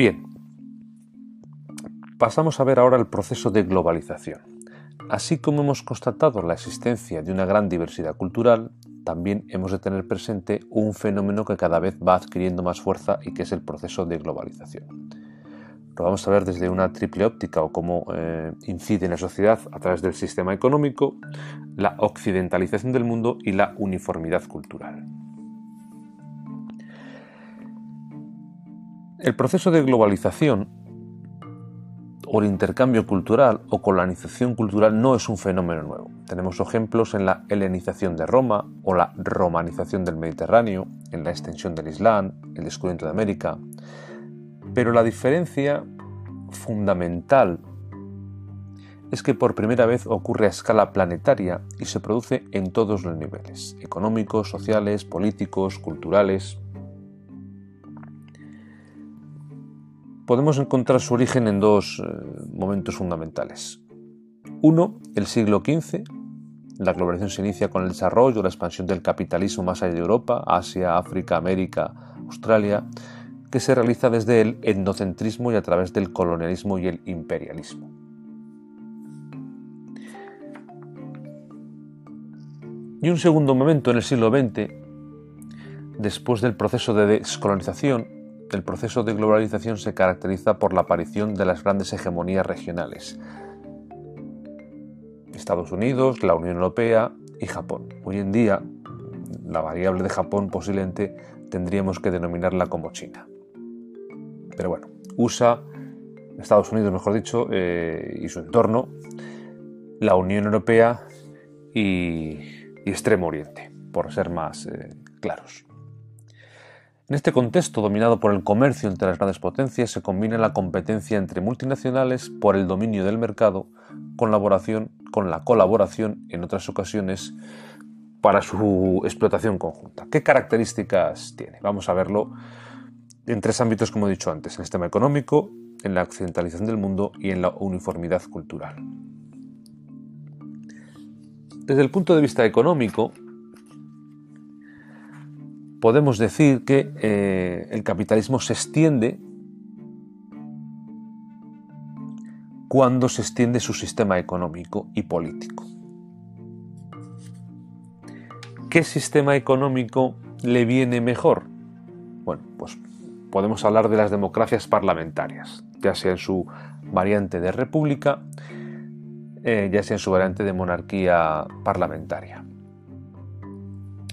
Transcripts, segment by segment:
Bien, pasamos a ver ahora el proceso de globalización. Así como hemos constatado la existencia de una gran diversidad cultural, también hemos de tener presente un fenómeno que cada vez va adquiriendo más fuerza y que es el proceso de globalización. Lo vamos a ver desde una triple óptica o cómo eh, incide en la sociedad a través del sistema económico, la occidentalización del mundo y la uniformidad cultural. El proceso de globalización o el intercambio cultural o colonización cultural no es un fenómeno nuevo. Tenemos ejemplos en la helenización de Roma o la romanización del Mediterráneo, en la extensión del Islam, el descubrimiento de América. Pero la diferencia fundamental es que por primera vez ocurre a escala planetaria y se produce en todos los niveles, económicos, sociales, políticos, culturales. Podemos encontrar su origen en dos eh, momentos fundamentales. Uno, el siglo XV. La globalización se inicia con el desarrollo, la expansión del capitalismo más allá de Europa, Asia, África, América, Australia, que se realiza desde el etnocentrismo y a través del colonialismo y el imperialismo. Y un segundo momento en el siglo XX, después del proceso de descolonización, el proceso de globalización se caracteriza por la aparición de las grandes hegemonías regionales. Estados Unidos, la Unión Europea y Japón. Hoy en día, la variable de Japón posiblemente tendríamos que denominarla como China. Pero bueno, USA, Estados Unidos mejor dicho, eh, y su entorno, la Unión Europea y, Extremo Oriente, por ser más eh, claros. En este contexto dominado por el comercio entre las grandes potencias se combina la competencia entre multinacionales por el dominio del mercado colaboración, con la colaboración en otras ocasiones para su explotación conjunta. ¿Qué características tiene? Vamos a verlo en tres ámbitos, como he dicho antes, en el sistema económico, en la occidentalización del mundo y en la uniformidad cultural. Desde el punto de vista económico, podemos decir que eh, el capitalismo se extiende cuando se extiende su sistema económico y político. ¿Qué sistema económico le viene mejor? Bueno, pues podemos hablar de las democracias parlamentarias, ya sea en su variante de república, eh, ya sea en su variante de monarquía parlamentaria.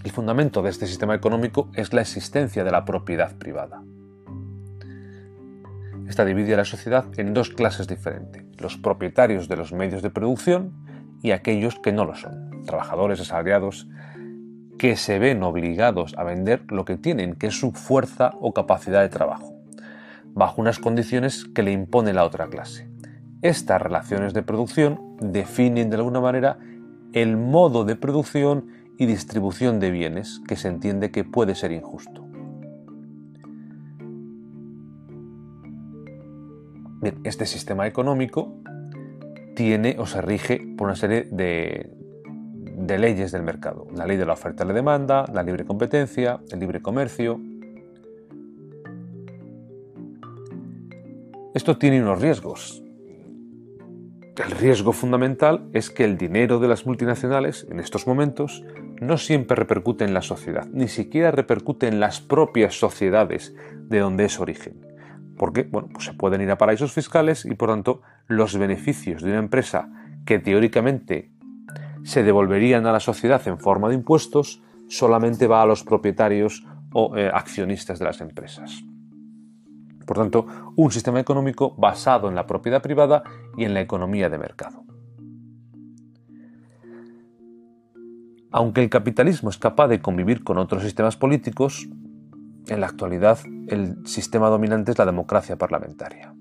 El fundamento de este sistema económico es la existencia de la propiedad privada. Esta divide a la sociedad en dos clases diferentes, los propietarios de los medios de producción y aquellos que no lo son, trabajadores asalariados que se ven obligados a vender lo que tienen, que es su fuerza o capacidad de trabajo, bajo unas condiciones que le impone la otra clase. Estas relaciones de producción definen de alguna manera el modo de producción y distribución de bienes que se entiende que puede ser injusto. este sistema económico tiene o se rige por una serie de, de leyes del mercado. La ley de la oferta y la demanda, la libre competencia, el libre comercio. Esto tiene unos riesgos. El riesgo fundamental es que el dinero de las multinacionales en estos momentos no siempre repercute en la sociedad, ni siquiera repercute en las propias sociedades de donde es origen. Porque bueno, pues se pueden ir a paraísos fiscales y por tanto los beneficios de una empresa que teóricamente se devolverían a la sociedad en forma de impuestos solamente va a los propietarios o eh, accionistas de las empresas. Por tanto, un sistema económico basado en la propiedad privada y en la economía de mercado. Aunque el capitalismo es capaz de convivir con otros sistemas políticos, en la actualidad el sistema dominante es la democracia parlamentaria.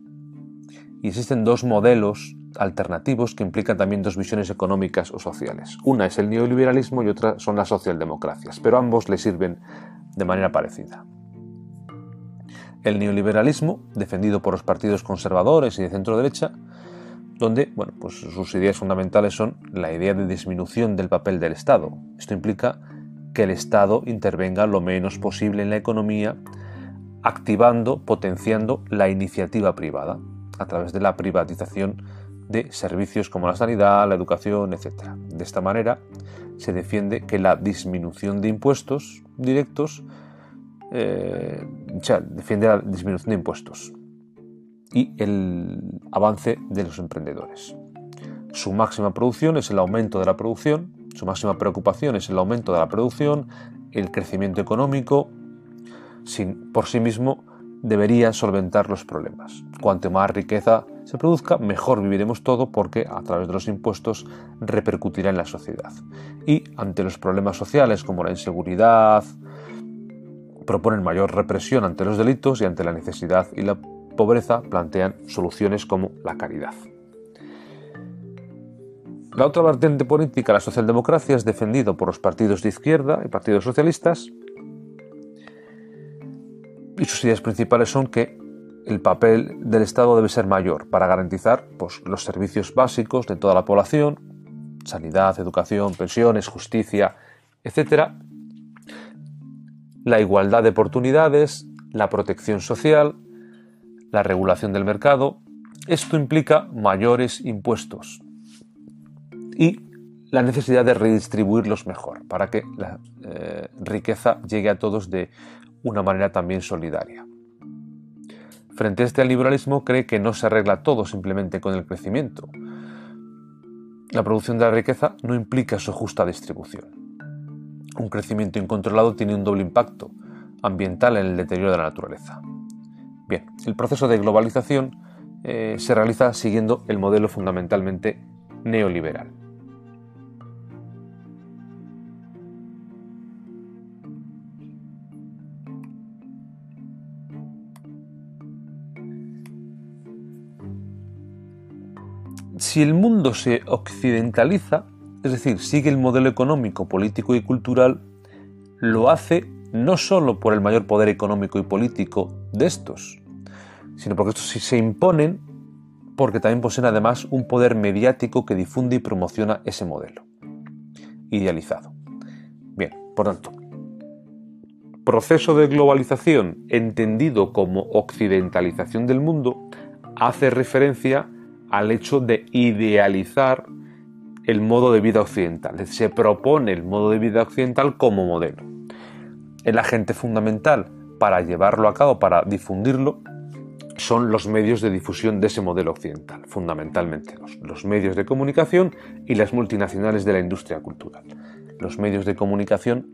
Y existen dos modelos alternativos que implican también dos visiones económicas o sociales. Una es el neoliberalismo y otra son las socialdemocracias, pero ambos le sirven de manera parecida. El neoliberalismo, defendido por los partidos conservadores y de centro derecha, donde bueno, pues sus ideas fundamentales son la idea de disminución del papel del Estado. Esto implica que el Estado intervenga lo menos posible en la economía activando, potenciando la iniciativa privada a través de la privatización de servicios como la sanidad, la educación, etc. De esta manera se defiende que la disminución de impuestos directos, eh, defiende la disminución de impuestos y el avance de los emprendedores. Su máxima producción es el aumento de la producción, su máxima preocupación es el aumento de la producción, el crecimiento económico, sin, por sí mismo debería solventar los problemas. Cuanto más riqueza se produzca, mejor viviremos todo porque a través de los impuestos repercutirá en la sociedad. Y ante los problemas sociales como la inseguridad, proponen mayor represión ante los delitos y ante la necesidad y la pobreza plantean soluciones como la caridad. La otra vertiente política, la socialdemocracia, es defendido por los partidos de izquierda y partidos socialistas y sus ideas principales son que el papel del Estado debe ser mayor para garantizar pues, los servicios básicos de toda la población, sanidad, educación, pensiones, justicia, etc. La igualdad de oportunidades, la protección social, la regulación del mercado. Esto implica mayores impuestos y la necesidad de redistribuirlos mejor para que la eh, riqueza llegue a todos de una manera también solidaria. Frente a este liberalismo cree que no se arregla todo simplemente con el crecimiento. La producción de la riqueza no implica su justa distribución. Un crecimiento incontrolado tiene un doble impacto ambiental en el deterioro de la naturaleza. Bien, el proceso de globalización eh, se realiza siguiendo el modelo fundamentalmente neoliberal. Si el mundo se occidentaliza, es decir, sigue el modelo económico, político y cultural, lo hace no solo por el mayor poder económico y político de estos, sino porque estos se imponen porque también poseen además un poder mediático que difunde y promociona ese modelo idealizado. Bien, por tanto, proceso de globalización entendido como occidentalización del mundo hace referencia al hecho de idealizar el modo de vida occidental. Se propone el modo de vida occidental como modelo. El agente fundamental para llevarlo a cabo, para difundirlo, son los medios de difusión de ese modelo occidental, fundamentalmente los, medios de comunicación y las multinacionales de la industria cultural. Los medios de comunicación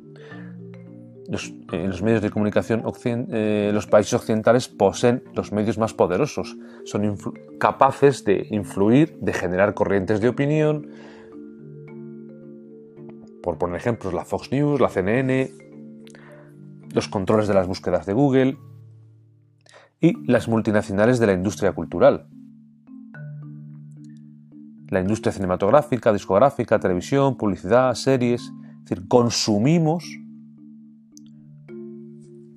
los medios de comunicación, eh, los países occidentales poseen los medios más poderosos, son capaces de influir, de generar corrientes de opinión, por poner ejemplos, la Fox News, la CNN, los controles de las búsquedas de Google y las multinacionales de la industria cultural. La industria cinematográfica, discográfica, televisión, publicidad, series, es decir, consumimos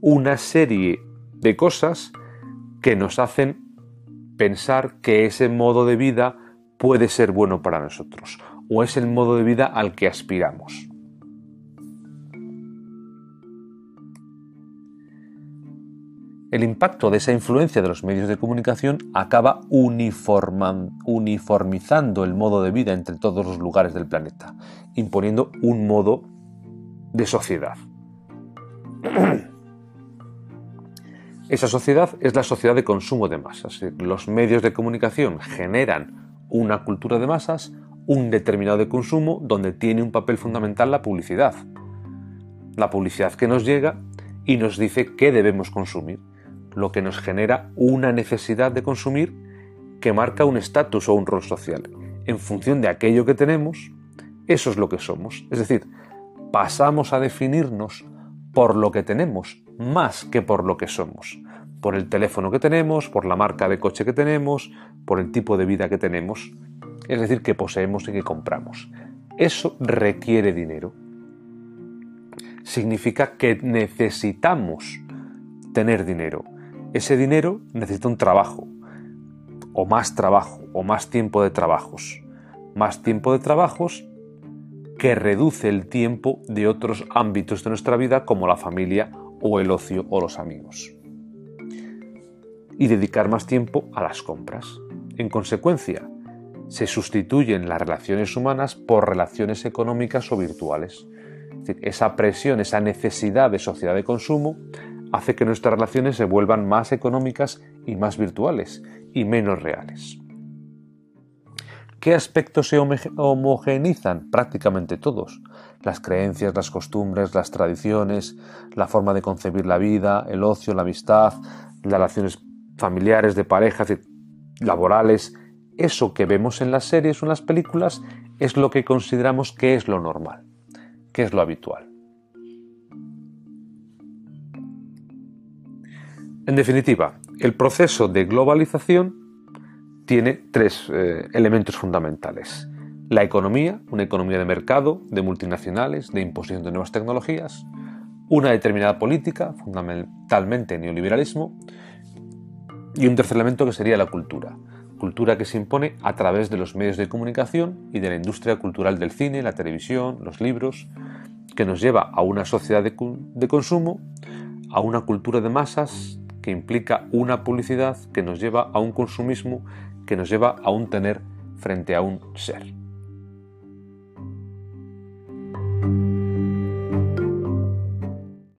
una serie de cosas que nos hacen pensar que ese modo de vida puede ser bueno para nosotros o es el modo de vida al que aspiramos. El impacto de esa influencia de los medios de comunicación acaba uniformizando el modo de vida entre todos los lugares del planeta, imponiendo un modo de sociedad. Esa sociedad es la sociedad de consumo de masas. Los medios de comunicación generan una cultura de masas, un determinado de consumo, donde tiene un papel fundamental la publicidad. La publicidad que nos llega y nos dice qué debemos consumir, lo que nos genera una necesidad de consumir que marca un estatus o un rol social. En función de aquello que tenemos, eso es lo que somos. Es decir, pasamos a definirnos por lo que tenemos, más que por lo que somos, por el teléfono que tenemos, por la marca de coche que tenemos, por el tipo de vida que tenemos, es decir, que poseemos y que compramos. Eso requiere dinero. Significa que necesitamos tener dinero. Ese dinero necesita un trabajo, o más trabajo, o más tiempo de trabajos. Más tiempo de trabajos que reduce el tiempo de otros ámbitos de nuestra vida como la familia o el ocio o los amigos. y dedicar más tiempo a las compras. En consecuencia, se sustituyen las relaciones humanas por relaciones económicas o virtuales. esa presión, esa necesidad de sociedad de consumo hace que nuestras relaciones se vuelvan más económicas y más virtuales y menos reales. ¿Qué aspectos se homogenizan? Prácticamente todos. Las creencias, las costumbres, las tradiciones, la forma de concebir la vida, el ocio, la amistad, las relaciones familiares, de parejas, laborales. Eso que vemos en las series o en las películas es lo que consideramos que es lo normal, que es lo habitual. En definitiva, el proceso de globalización tiene tres eh, elementos fundamentales. La economía, una economía de mercado, de multinacionales, de imposición de nuevas tecnologías, una determinada política, fundamentalmente neoliberalismo, y un tercer elemento que sería la cultura, cultura que se impone a través de los medios de comunicación y de la industria cultural del cine, la televisión, los libros, que nos lleva a una sociedad de consumo, a una cultura de masas que implica una publicidad que nos lleva a un consumismo que nos lleva a un tener frente a un ser.